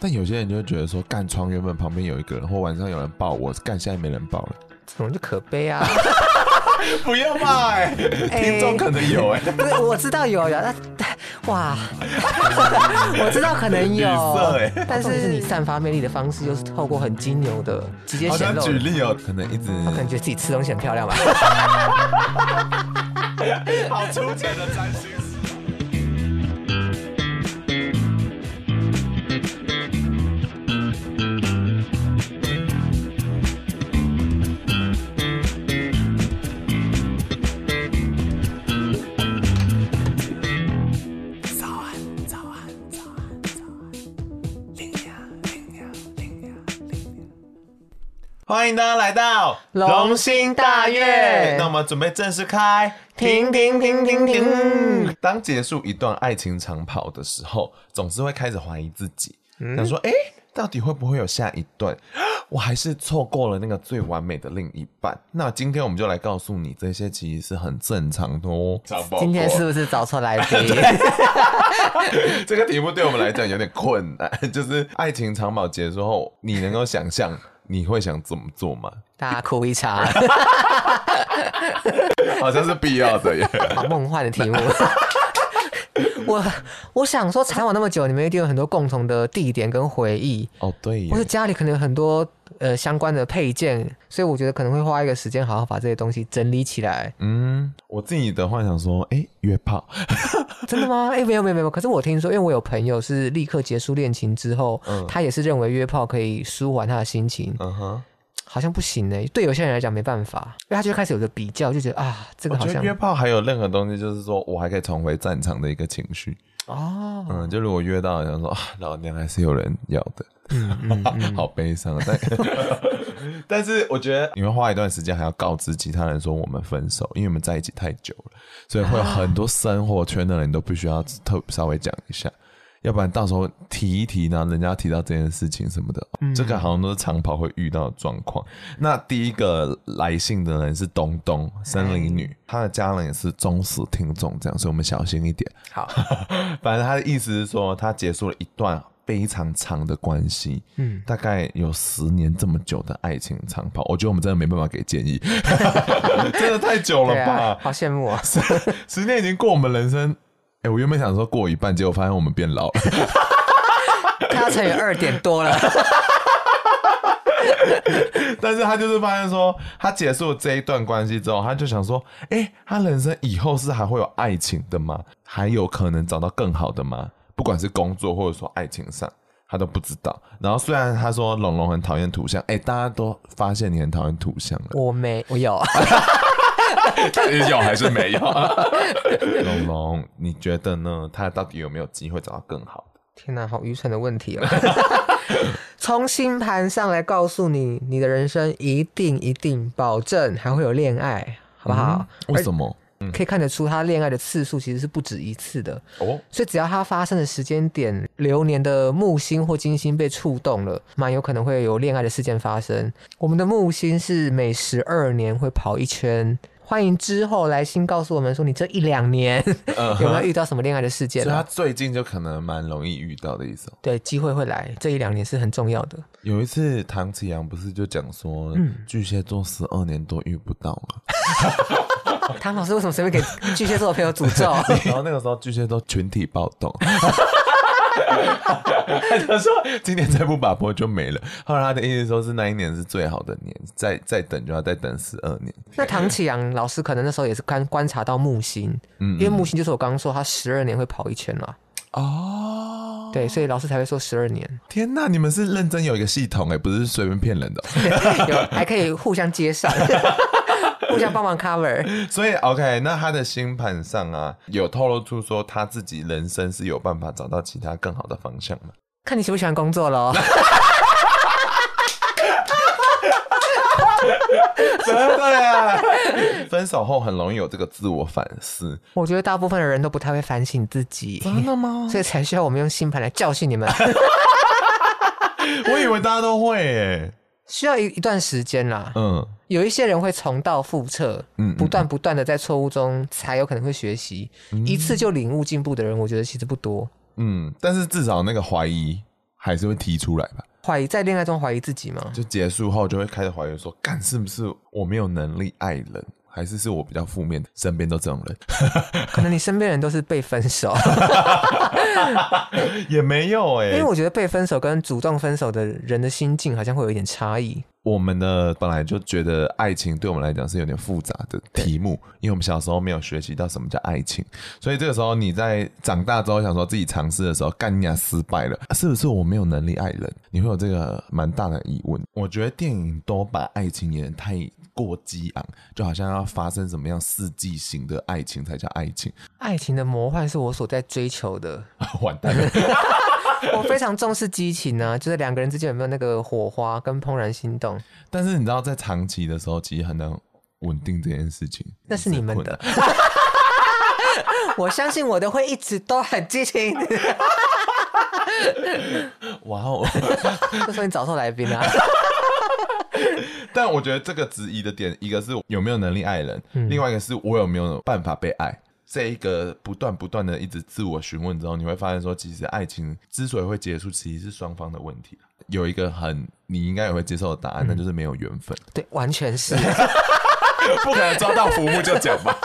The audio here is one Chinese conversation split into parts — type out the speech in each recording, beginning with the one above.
但有些人就会觉得说，干床原本旁边有一个人，或晚上有人抱我，干现在没人抱了，这种就可悲啊！不要骂哎、欸，听众可能有哎、欸，对，我知道有有，那哇，我知道可能有，欸、但是是你散发魅力的方式，就是透过很金牛的直接显露。举例哦，可能一直，他可能觉得自己吃东西很漂亮吧。好粗浅的占星。迎大家来到龙兴大悦。那我们准备正式开，停停停停停。当结束一段爱情长跑的时候，总是会开始怀疑自己，嗯、想说：哎，到底会不会有下一段？我还是错过了那个最完美的另一半。那今天我们就来告诉你，这些其实是很正常的哦。今天是不是找错来宾？这个题目对我们来讲有点困难，就是爱情长跑结束后，你能够想象？你会想怎么做吗？大家哭一场，好像是必要的耶。好梦幻的题目。我我想说，采访那么久，你们一定有很多共同的地点跟回忆。哦，对。或者家里可能有很多呃相关的配件，所以我觉得可能会花一个时间，好好把这些东西整理起来。嗯，我自己的话想说，哎、欸，约炮。真的吗？哎、欸，没有没有没有。可是我听说，因为我有朋友是立刻结束恋情之后，嗯、他也是认为约炮可以舒缓他的心情。嗯哼，好像不行呢。对有些人来讲没办法，因为他就开始有个比较，就觉得啊，这个好像约炮还有任何东西，就是说我还可以重回战场的一个情绪。哦，嗯，就如果约到，想说啊，老娘还是有人要的。嗯嗯嗯、好悲伤，但 但是我觉得你们花一段时间还要告知其他人说我们分手，因为我们在一起太久了，所以会有很多生活圈的人都必须要特稍微讲一下，要不然到时候提一提呢，人家提到这件事情什么的，嗯、这个好像都是长跑会遇到的状况。那第一个来信的人是东东森林女，她的家人也是忠实听众，这样，所以我们小心一点。好，反正她的意思是说，她结束了一段。非常长的关系，嗯，大概有十年这么久的爱情长跑，我觉得我们真的没办法给建议，真的太久了吧？啊、好羡慕啊！十十年已经过我们人生，哎、欸，我原本想说过一半，结果发现我们变老了，他要乘以二点多了。但是他就是发现说，他结束了这一段关系之后，他就想说，哎、欸，他人生以后是还会有爱情的吗？还有可能找到更好的吗？不管是工作或者说爱情上，他都不知道。然后虽然他说龙龙很讨厌图像，哎、欸，大家都发现你很讨厌图像了。我没，我有，有还是没有？龙龙，你觉得呢？他到底有没有机会找到更好的？天哪，好愚蠢的问题哦！从星盘上来告诉你，你的人生一定一定保证还会有恋爱，好不好？嗯、为什么？可以看得出，他恋爱的次数其实是不止一次的哦。所以只要他发生的时间点，流年的木星或金星被触动了，蛮有可能会有恋爱的事件发生。我们的木星是每十二年会跑一圈。欢迎之后来信告诉我们说，你这一两年 有没有遇到什么恋爱的事件？所以他最近就可能蛮容易遇到的意思。对，机会会来，这一两年是很重要的。有一次唐启阳不是就讲说，嗯，巨蟹座十二年都遇不到吗？唐老师为什么随便给巨蟹座的朋友诅咒？然后那个时候巨蟹座群体暴动，他说今年再不把波就没了。后来他的意思说是那一年是最好的年，再再等就要再等十二年。那唐启阳老师可能那时候也是观观察到木星，嗯，因为木星就是我刚刚说他十二年会跑一圈了。哦，对，所以老师才会说十二年。天哪，你们是认真有一个系统哎，不是随便骗人的，有还可以互相接上。互相帮忙 cover，所以 OK，那他的星盘上啊，有透露出说他自己人生是有办法找到其他更好的方向吗？看你喜不喜欢工作喽。真的呀！分手后很容易有这个自我反思。我觉得大部分的人都不太会反省自己，真的吗？所以才需要我们用星盘来教训你们。我以为大家都会诶，需要一一段时间啦。嗯，有一些人会重蹈覆辙，嗯，不断不断的在错误中才有可能会学习，嗯、一次就领悟进步的人，我觉得其实不多。嗯，但是至少那个怀疑还是会提出来吧。怀疑在恋爱中怀疑自己吗？就结束后就会开始怀疑说，干是不是我没有能力爱人？还是是我比较负面的，身边都这种人。可能你身边人都是被分手，也没有哎、欸。因为我觉得被分手跟主动分手的人的心境好像会有一点差异。我们呢，本来就觉得爱情对我们来讲是有点复杂的题目，因为我们小时候没有学习到什么叫爱情，所以这个时候你在长大之后想说自己尝试的时候，干你娘失败了，是不是我没有能力爱人？你会有这个蛮大的疑问。我觉得电影都把爱情演得太过激昂，就好像要发生什么样世纪型的爱情才叫爱情。爱情的魔幻是我所在追求的。完蛋了。我非常重视激情呢、啊，就是两个人之间有没有那个火花跟怦然心动。但是你知道，在长期的时候，其实很难稳定这件事情。那是你们的。我相信我的会一直都很激情。哇哦！就说你找错来宾啊。但我觉得这个质疑的点，一个是有没有能力爱人，嗯、另外一个是我有没有办法被爱。这一个不断不断的一直自我询问之后，你会发现说，其实爱情之所以会结束，其实是双方的问题。有一个很你应该也会接受的答案，那、嗯、就是没有缘分。对，完全是，不可能抓到浮木就讲吧。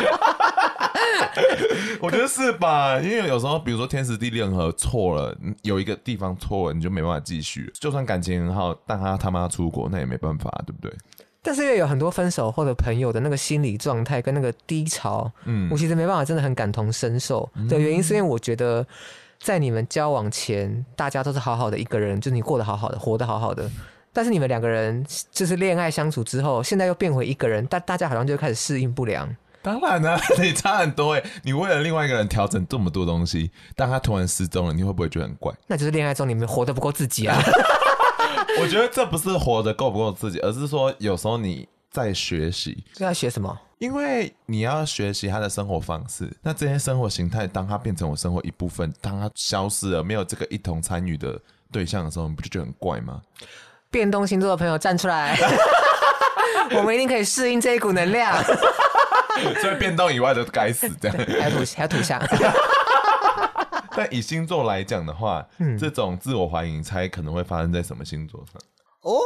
我觉得是吧？因为有时候，比如说天时地利人和错了，有一个地方错了，你就没办法继续。就算感情很好，但他他妈出国，那也没办法，对不对？但是因为有很多分手后的朋友的那个心理状态跟那个低潮，嗯，我其实没办法真的很感同身受的原因，是因为我觉得在你们交往前，大家都是好好的一个人，就是你过得好好的，活得好好的。但是你们两个人就是恋爱相处之后，现在又变回一个人，大大家好像就开始适应不良。当然了，你差很多哎，你为了另外一个人调整这么多东西，当他突然失踪了，你会不会觉得很怪？那就是恋爱中你们活得不够自己啊。我觉得这不是活得够不够自己，而是说有时候你在学习。在学什么？因为你要学习他的生活方式。那这些生活形态，当他变成我生活一部分，当他消失了，没有这个一同参与的对象的时候，你不就觉得很怪吗？变动星座的朋友站出来，我们一定可以适应这一股能量。所以变动以外的该死，这样还有土还有土象。但以星座来讲的话，嗯、这种自我怀疑，猜可能会发生在什么星座上？哦，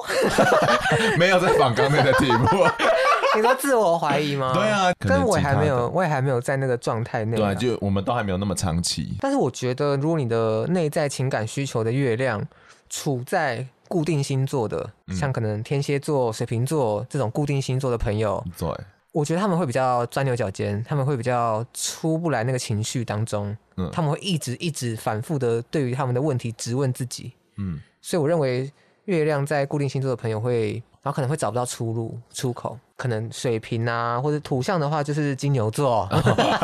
没有在访刚那个题目。你说自我怀疑吗？对啊，但我还没有，我也还没有在那个状态内。对啊，就我们都还没有那么长期。但是我觉得，如果你的内在情感需求的月亮处在固定星座的，嗯、像可能天蝎座、水瓶座这种固定星座的朋友，对。我觉得他们会比较钻牛角尖，他们会比较出不来那个情绪当中，嗯，他们会一直一直反复的对于他们的问题质问自己，嗯，所以我认为月亮在固定星座的朋友会。然后可能会找不到出路出口，可能水瓶啊，或者土象的话就是金牛座，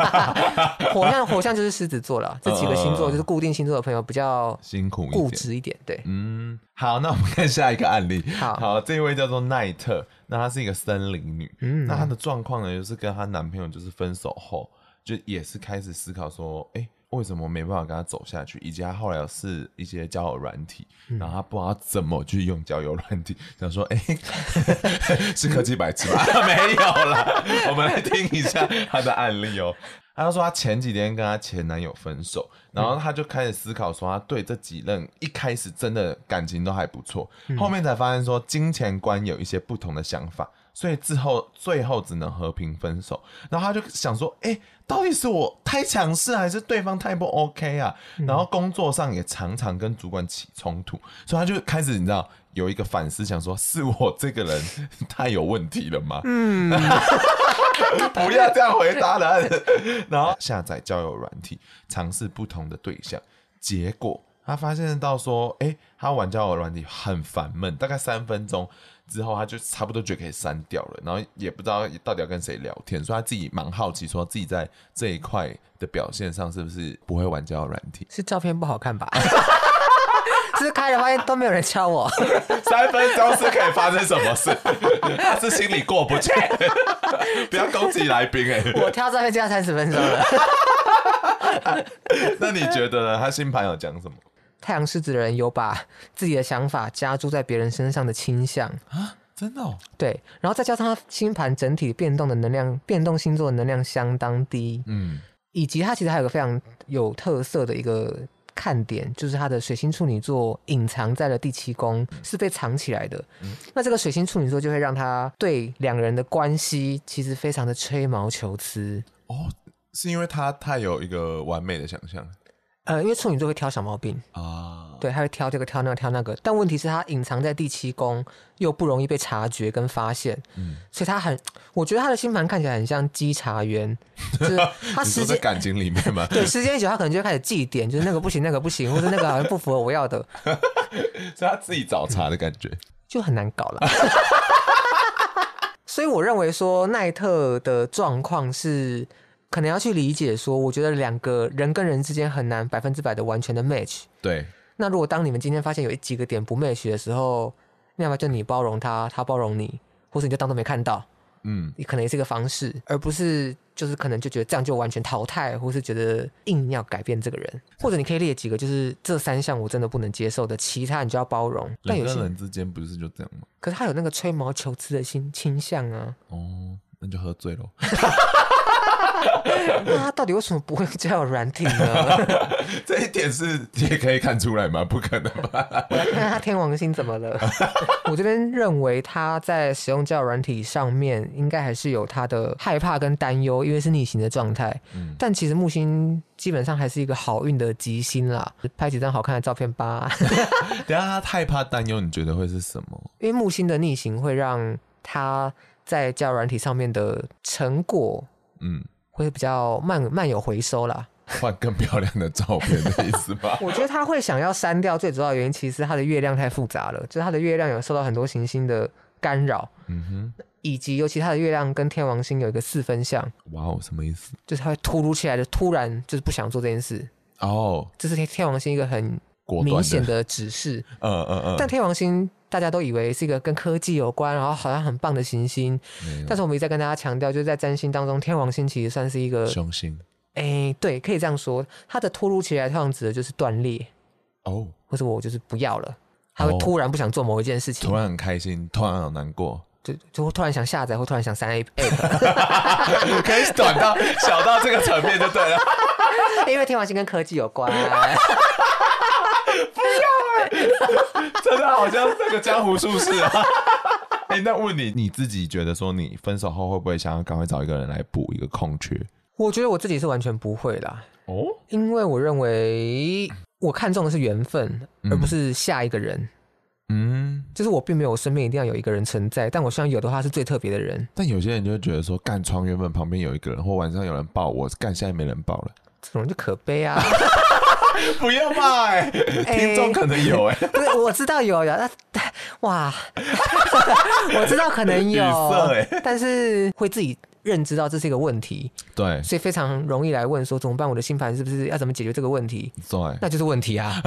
火象火象就是狮子座了。这几个星座就是固定星座的朋友比较辛苦固执一点，对。嗯，好，那我们看下一个案例。好，好，这一位叫做奈特，那她是一个森林女，嗯，那她的状况呢，就是跟她男朋友就是分手后，就也是开始思考说，哎。为什么没办法跟他走下去？以及他后来是一些交友软体，嗯、然后他不知道怎么去用交友软体，想说：“哎、欸，是科技白痴吗？” 没有啦，我们来听一下他的案例哦。他就说他前几天跟他前男友分手，然后他就开始思考说，他对这几任一开始真的感情都还不错，嗯、后面才发现说金钱观有一些不同的想法。所以之后最后只能和平分手，然后他就想说：“哎、欸，到底是我太强势，还是对方太不 OK 啊？”嗯、然后工作上也常常跟主管起冲突，所以他就开始你知道有一个反思，想说：“是我这个人太有问题了吗？”嗯，不要这样回答了。然后下载交友软体，尝试不同的对象，结果他发现到说：“哎、欸，他玩交友软体很烦闷，大概三分钟。”之后他就差不多觉得可以删掉了，然后也不知道到底要跟谁聊天，所以他自己蛮好奇，说自己在这一块的表现上是不是不会玩交友软体？是照片不好看吧？只 是开了发现都没有人敲我。三分钟是可以发生什么事？他是心里过不去。不要攻击来宾哎！我挑照片就要三十分钟了。那你觉得呢？他新盘有讲什么？太阳狮子的人有把自己的想法加注在别人身上的倾向啊，真的哦。对，然后再加上他星盘整体变动的能量，变动星座的能量相当低，嗯，以及他其实还有个非常有特色的一个看点，就是他的水星处女座隐藏在了第七宫，是被藏起来的。嗯，那这个水星处女座就会让他对两个人的关系其实非常的吹毛求疵哦，是因为他太有一个完美的想象。呃，因为处女座会挑小毛病啊，对，他会挑这个挑那个挑那个，但问题是，他隐藏在第七宫，又不容易被察觉跟发现，嗯，所以他很，我觉得他的星盘看起来很像稽查员，就是他时间感情里面嘛，对，时间一久，他可能就会开始记点，就是那个不行，那个不行，或者那个好像不符合我要的，是他自己找茬的感觉，就很难搞了。所以我认为说奈特的状况是。可能要去理解说，我觉得两个人跟人之间很难百分之百的完全的 match。对。那如果当你们今天发现有一几个点不 match 的时候，那要么就你包容他，他包容你，或是你就当做没看到。嗯。你可能也是一个方式，而不是就是可能就觉得这样就完全淘汰，或是觉得硬要改变这个人。或者你可以列几个，就是这三项我真的不能接受的，其他你就要包容。人跟人之间不是就这样吗？可是他有那个吹毛求疵的心倾向啊。哦，那就喝醉了。那他到底为什么不会交友软体呢？这一点是也可以看出来吗？不可能吧？我来看看他天王星怎么了。我这边认为他在使用交友软体上面，应该还是有他的害怕跟担忧，因为是逆行的状态。嗯。但其实木星基本上还是一个好运的吉星啦。拍几张好看的照片吧。等下他害怕担忧，你觉得会是什么？因为木星的逆行会让他在交友软体上面的成果，嗯。会比较慢慢有回收啦，换更漂亮的照片的意思吧？我觉得他会想要删掉，最主要的原因其实他的月亮太复杂了，就是他的月亮有受到很多行星的干扰，嗯哼，以及尤其他的月亮跟天王星有一个四分相，哇哦，什么意思？就是他会突如其来的突然就是不想做这件事哦，这是天天王星一个很明显的指示，嗯嗯嗯，但天王星。大家都以为是一个跟科技有关，然后好像很棒的行星，但是我们一直在跟大家强调，就是在占星当中，天王星其实算是一个凶星。哎、欸，对，可以这样说，它的突如其来，通常指的就是断裂。哦，或者我就是不要了，他会突然不想做某一件事情，突然很开心，突然很难过，就就会突然想下载，或突然想删 app，可以短到小到这个层面就对了，因为天王星跟科技有关。不要哎、欸，真的好像这个江湖术士啊！哎、欸，那问你，你自己觉得说，你分手后会不会想要赶快找一个人来补一个空缺？我觉得我自己是完全不会啦。哦，因为我认为我看重的是缘分，而不是下一个人。嗯，就是我并没有我身边一定要有一个人存在，但我希望有的话是最特别的人。但有些人就会觉得说，干床原本旁边有一个人，或晚上有人抱我，干现在没人抱了，这种就可悲啊。不要骂哎，听众可能有哎、欸，不是我知道有有那哇，我知道可能有，欸、但是会自己认知到这是一个问题，对，所以非常容易来问说怎么办？我的心烦是不是要怎么解决这个问题？对，那就是问题啊，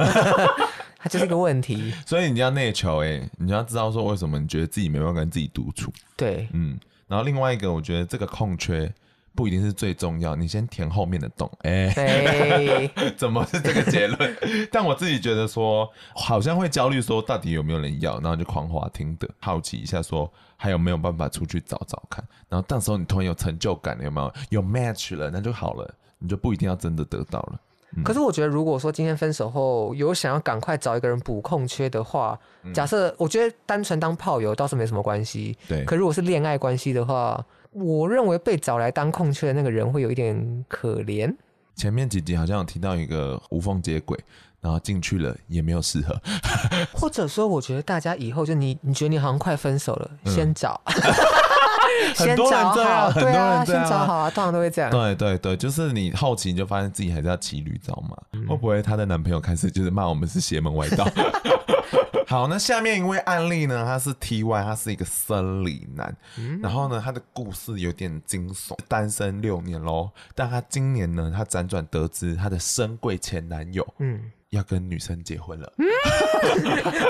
它就是一个问题。所以你要内求哎，你要知道说为什么你觉得自己没办法跟自己独处？对，嗯，然后另外一个，我觉得这个空缺。不一定是最重要，你先填后面的洞。哎、欸，怎么是这个结论？但我自己觉得说，好像会焦虑，说到底有没有人要，然后就狂滑听的，好奇一下，说还有没有办法出去找找看。然后到时候你突然有成就感，有没有有 match 了，那就好了，你就不一定要真的得到了。嗯、可是我觉得，如果说今天分手后有想要赶快找一个人补空缺的话，假设我觉得单纯当炮友倒是没什么关系。对，可如果是恋爱关系的话。我认为被找来当空缺的那个人会有一点可怜。前面几集好像有提到一个无缝接轨，然后进去了也没有适合。或者说，我觉得大家以后就你，你觉得你好像快分手了，嗯、先找，先找好，对啊，先找好啊，通常都会这样。对对对，就是你好奇你就发现自己还是要骑驴找马，嗯、会不会她的男朋友开始就是骂我们是邪门歪道？好，那下面一位案例呢？他是 T.Y，他是一个生理男，然后呢，他的故事有点惊悚，单身六年喽。但他今年呢，他辗转得知他的深贵前男友，嗯，要跟女生结婚了，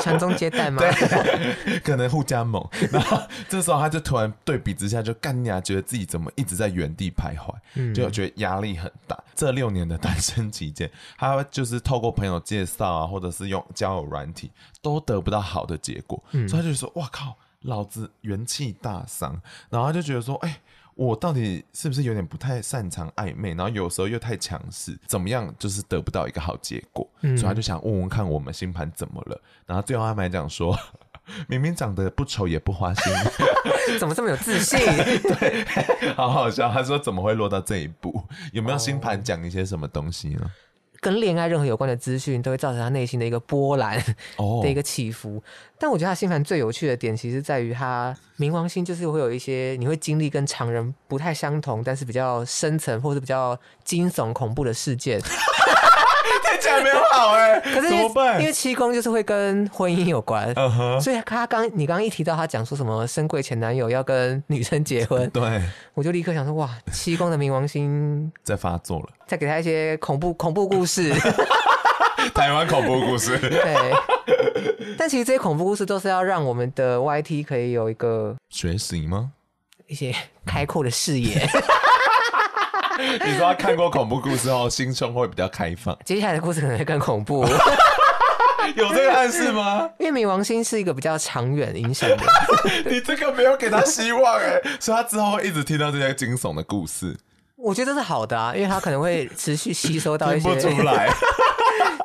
传宗接代吗？对，可能互加盟。然后这时候他就突然对比之下就干呀，觉得自己怎么一直在原地徘徊，嗯、就觉得压力很大。这六年的单身期间，他就是透过朋友介绍啊，或者是用交友软体，都得不到好的结果，嗯、所以他就说：“哇靠，老子元气大伤。”然后他就觉得说：“哎、欸。”我到底是不是有点不太擅长暧昧，然后有时候又太强势，怎么样就是得不到一个好结果，嗯、所以他就想问问看我们星盘怎么了。然后最后他们还讲说，明明长得不丑也不花心，怎么这么有自信？对，好好笑。他说怎么会落到这一步？有没有星盘讲一些什么东西呢？跟恋爱任何有关的资讯，都会造成他内心的一个波澜 的一个起伏。Oh. 但我觉得他星盘最有趣的点，其实在于他冥王星，就是会有一些你会经历跟常人不太相同，但是比较深层或是比较惊悚恐怖的事件。听起来没有好哎、可是怎么办？因为七宫就是会跟婚姻有关所以他刚你刚刚一提到他讲说什么深柜前男友要跟女生结婚，对，我就立刻想说哇，七宫的冥王星在发作了，再给他一些恐怖恐怖故事，台湾恐怖故事，对。但其实这些恐怖故事都是要让我们的 YT 可以有一个学习吗？一些开阔的视野。你说他看过恐怖故事后，心胸会比较开放。接下来的故事可能会更恐怖，有这个暗示吗？因为冥王星是一个比较长远影响的。你这个没有给他希望哎，所以他之后会一直听到这些惊悚的故事。我觉得这是好的啊，因为他可能会持续吸收到一些不出来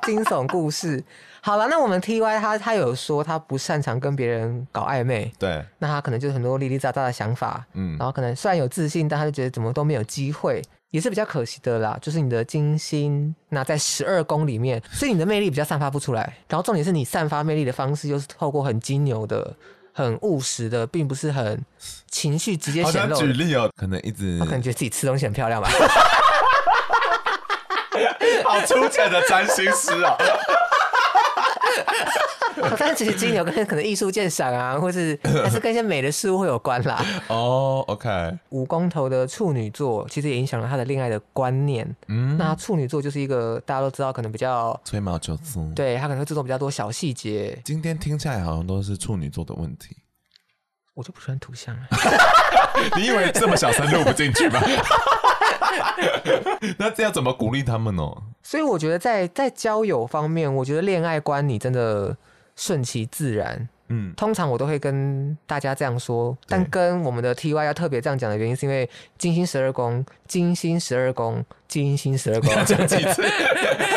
惊悚故事。好了，那我们 T Y 他他有说他不擅长跟别人搞暧昧，对，那他可能就是很多零零杂杂的想法，嗯，然后可能虽然有自信，但他就觉得怎么都没有机会。也是比较可惜的啦，就是你的金星那在十二宫里面，所以你的魅力比较散发不出来。然后重点是你散发魅力的方式又是透过很金牛的、很务实的，并不是很情绪直接显露。举例哦，可能一直，我可能觉得自己吃东西很漂亮吧。好粗浅的占星师哦。但是其实金牛跟可能艺术鉴赏啊，或是还是跟一些美的事物会有关啦。哦、oh,，OK。五宫头的处女座其实也影响了他的恋爱的观念。嗯，那处女座就是一个大家都知道，可能比较吹毛求疵。对，他可能会注重比较多小细节。今天听起来好像都是处女座的问题。我就不喜欢图像了。你以为这么小声录不进去吗？那这要怎么鼓励他们呢？所以我觉得在在交友方面，我觉得恋爱观你真的。顺其自然，嗯，通常我都会跟大家这样说，但跟我们的 T Y 要特别这样讲的原因，是因为金星十二宫，金星十二宫，金星十二宫，讲几次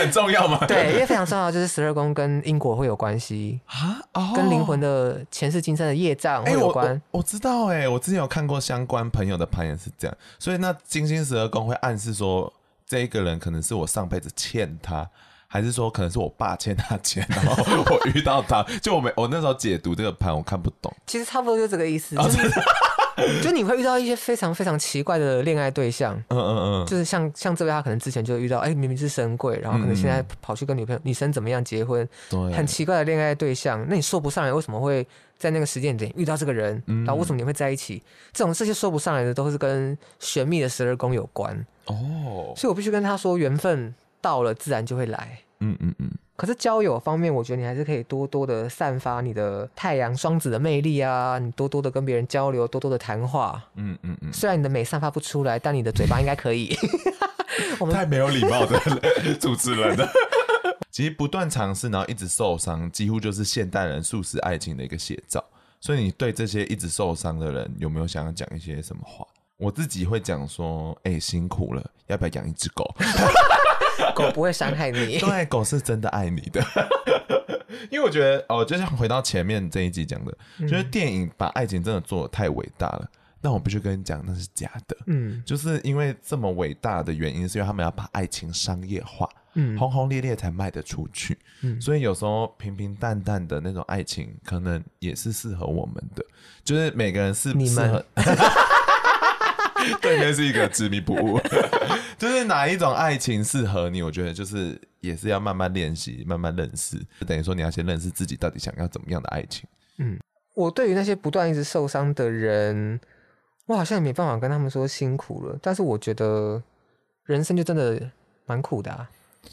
很重要吗？对，因为非常重要，就是十二宫跟因果会有关系啊，哦、跟灵魂的前世今生的业障会有关。欸、我，我，我知道、欸，哎，我之前有看过相关朋友的盘也是这样，所以那金星十二宫会暗示说，这一个人可能是我上辈子欠他。还是说可能是我爸欠他钱，然后我遇到他，就我没我那时候解读这个盘，我看不懂。其实差不多就这个意思，就是 就你会遇到一些非常非常奇怪的恋爱对象，嗯嗯嗯，就是像像这位他可能之前就遇到，哎，明明是神贵，然后可能现在跑去跟女朋友女生怎么样结婚，对，很奇怪的恋爱对象，那你说不上来为什么会在那个时间点遇到这个人，然后为什么你会在一起？这种这些说不上来的都是跟玄秘的十二宫有关哦，所以我必须跟他说缘分。到了自然就会来，嗯嗯嗯。可是交友方面，我觉得你还是可以多多的散发你的太阳双子的魅力啊，你多多的跟别人交流，多多的谈话，嗯嗯嗯。虽然你的美散发不出来，但你的嘴巴应该可以。我们太没有礼貌的主持人了。其实不断尝试，然后一直受伤，几乎就是现代人速食爱情的一个写照。所以你对这些一直受伤的人，有没有想要讲一些什么话？我自己会讲说，哎、欸，辛苦了，要不要养一只狗？狗不会伤害你，对，狗是真的爱你的。因为我觉得，哦，就像回到前面这一集讲的，嗯、就是电影把爱情真的做得太伟大了。但我必须跟你讲，那是假的。嗯，就是因为这么伟大的原因，是因为他们要把爱情商业化，嗯，轰轰烈烈才卖得出去。嗯，所以有时候平平淡淡的那种爱情，可能也是适合我们的。就是每个人是不适合。对面是一个执迷不悟，就是哪一种爱情适合你？我觉得就是也是要慢慢练习，慢慢认识。就等于说你要先认识自己，到底想要怎么样的爱情。嗯，我对于那些不断一直受伤的人，我好像也没办法跟他们说辛苦了。但是我觉得人生就真的蛮苦的啊。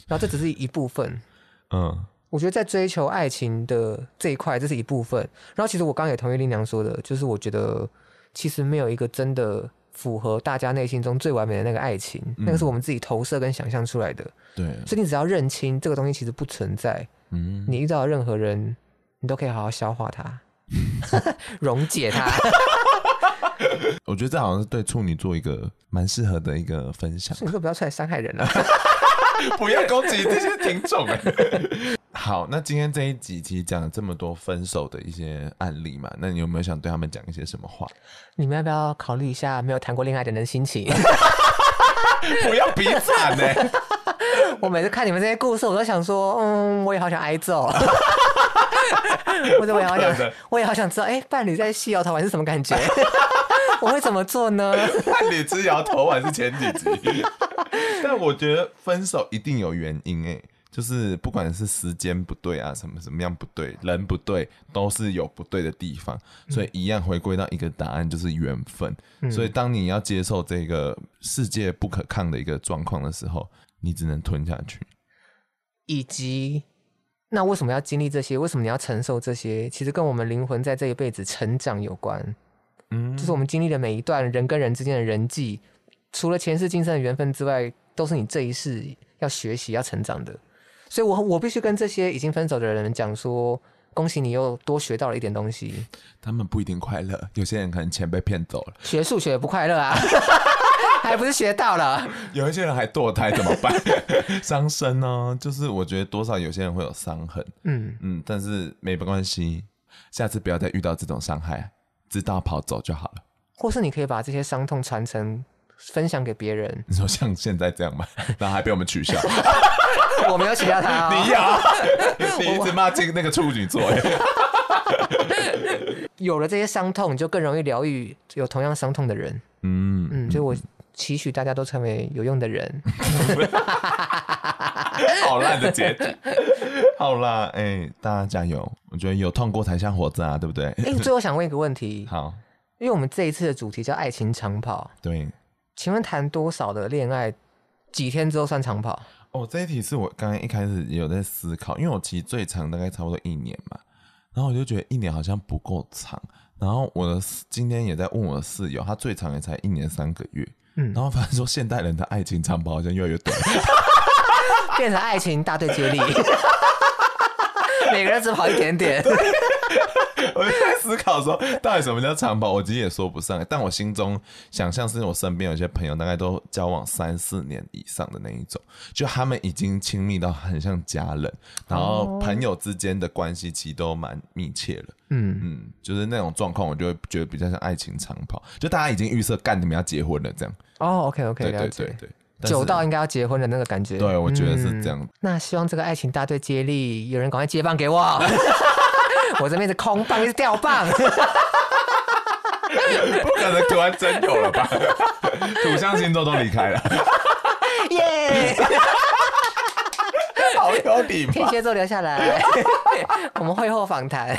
然后这只是一部分。嗯，我觉得在追求爱情的这一块，这是一部分。然后其实我刚刚也同意林娘说的，就是我觉得其实没有一个真的符合大家内心中最完美的那个爱情，嗯、那个是我们自己投射跟想象出来的。对，所以你只要认清这个东西其实不存在。嗯，你遇到任何人，你都可以好好消化它，溶解它。我觉得这好像是对处女座一个蛮适合的一个分享。处女座不要出来伤害人了，不要攻击这些听众。好，那今天这一集其实讲了这么多分手的一些案例嘛，那你有没有想对他们讲一些什么话？你们要不要考虑一下没有谈过恋爱的人的心情？不要比惨呢！我每次看你们这些故事，我都想说，嗯，我也好想挨揍。或者我也好想，我也好想知道，哎、欸，伴侣在系摇头丸是什么感觉？我会怎么做呢？伴侣之摇头丸是前几集，但我觉得分手一定有原因，哎，就是不管是时间不对啊，什么什么样不对，人不对，都是有不对的地方，所以一样回归到一个答案，就是缘分。嗯、所以当你要接受这个世界不可抗的一个状况的时候，你只能吞下去，以及。那为什么要经历这些？为什么你要承受这些？其实跟我们灵魂在这一辈子成长有关。嗯，就是我们经历的每一段人跟人之间的人际，除了前世今生的缘分之外，都是你这一世要学习、要成长的。所以我，我我必须跟这些已经分手的人讲说：恭喜你又多学到了一点东西。他们不一定快乐，有些人可能钱被骗走了。学数学也不快乐啊。还不是学到了，有一些人还堕胎怎么办？伤身呢？就是我觉得多少有些人会有伤痕，嗯嗯，但是没关系，下次不要再遇到这种伤害，知道跑走就好了。或是你可以把这些伤痛传承，分享给别人。你说像现在这样吗？然后还被我们取笑？我没有取笑他、哦，你有，你一直骂进那个处女座。有了这些伤痛，你就更容易疗愈有同样伤痛的人。嗯嗯，所以我。期许大家都成为有用的人。好烂的结局。好啦，哎、欸，大家加油！我觉得有痛过才像活着啊，对不对？哎、欸，最后想问一个问题。好，因为我们这一次的主题叫爱情长跑。对，请问谈多少的恋爱，几天之后算长跑？哦，这一题是我刚刚一开始也有在思考，因为我其实最长大概差不多一年嘛，然后我就觉得一年好像不够长，然后我的今天也在问我的室友，他最长也才一年三个月。嗯，然后反正说现代人的爱情长跑好像越来越短，变成爱情大队接力，每个人只跑一点点。我就在思考说，到底什么叫长跑？我其实也说不上，但我心中想象是我身边有些朋友，大概都交往三四年以上的那一种，就他们已经亲密到很像家人，然后朋友之间的关系其实都蛮密切了。嗯嗯，就是那种状况，我就会觉得比较像爱情长跑，就大家已经预设干你们要结婚了这样。哦，OK OK，对对对对，久到应该要结婚的那个感觉。对，我觉得是这样。嗯，那希望这个爱情大队接力，有人赶快接棒给我。我这边是空棒，是吊棒。不可能突然真有了吧？土象星座都离开了。耶！好有礼貌。天蝎座留下来，我们会后访谈。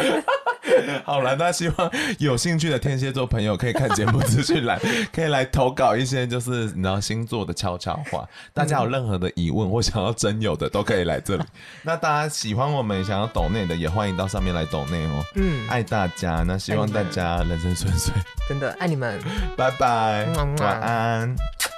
好了，那希望有兴趣的天蝎座朋友可以看节目资讯栏，可以来投稿一些就是你知道星座的悄悄话。大家有任何的疑问或想要征友的，都可以来这里。那大家喜欢我们想要抖内的，也欢迎到上面来抖内哦。嗯，爱大家，那希望大家人生顺遂。真的爱你们，拜拜，晚安。